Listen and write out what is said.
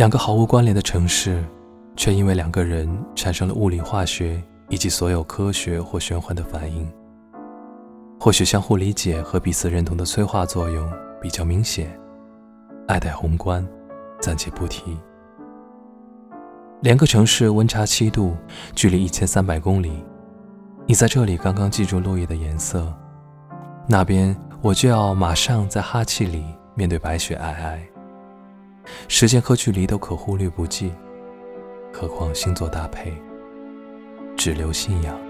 两个毫无关联的城市，却因为两个人产生了物理、化学以及所有科学或玄幻的反应。或许相互理解和彼此认同的催化作用比较明显，爱戴宏观，暂且不提。两个城市温差七度，距离一千三百公里。你在这里刚刚记住落叶的颜色，那边我就要马上在哈气里面对白雪皑皑。时间和距离都可忽略不计，何况星座搭配，只留信仰。